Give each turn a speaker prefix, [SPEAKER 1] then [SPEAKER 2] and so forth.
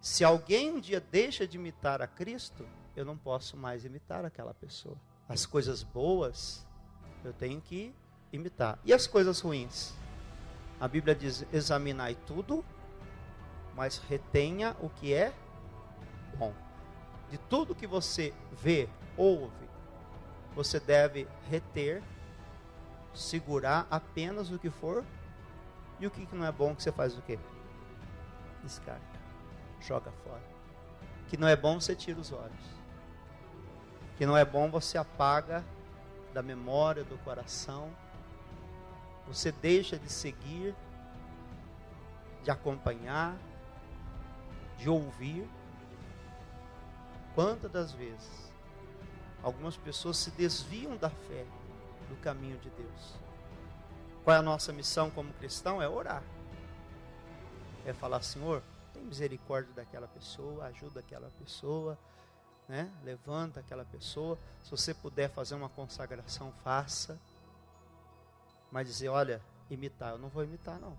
[SPEAKER 1] Se alguém um dia deixa de imitar a Cristo, eu não posso mais imitar aquela pessoa. As coisas boas eu tenho que imitar. E as coisas ruins? A Bíblia diz: examinai tudo, mas retenha o que é bom. De tudo que você vê, ouve, você deve reter, segurar apenas o que for e o que não é bom que você faz o quê? Descarta, joga fora. Que não é bom você tira os olhos. Que não é bom você apaga da memória, do coração. Você deixa de seguir, de acompanhar, de ouvir. Quantas das vezes algumas pessoas se desviam da fé, do caminho de Deus? Qual é a nossa missão como cristão? É orar. É falar, Senhor, tem misericórdia daquela pessoa, ajuda aquela pessoa, né? Levanta aquela pessoa. Se você puder fazer uma consagração, faça. Mas dizer, olha, imitar, eu não vou imitar não.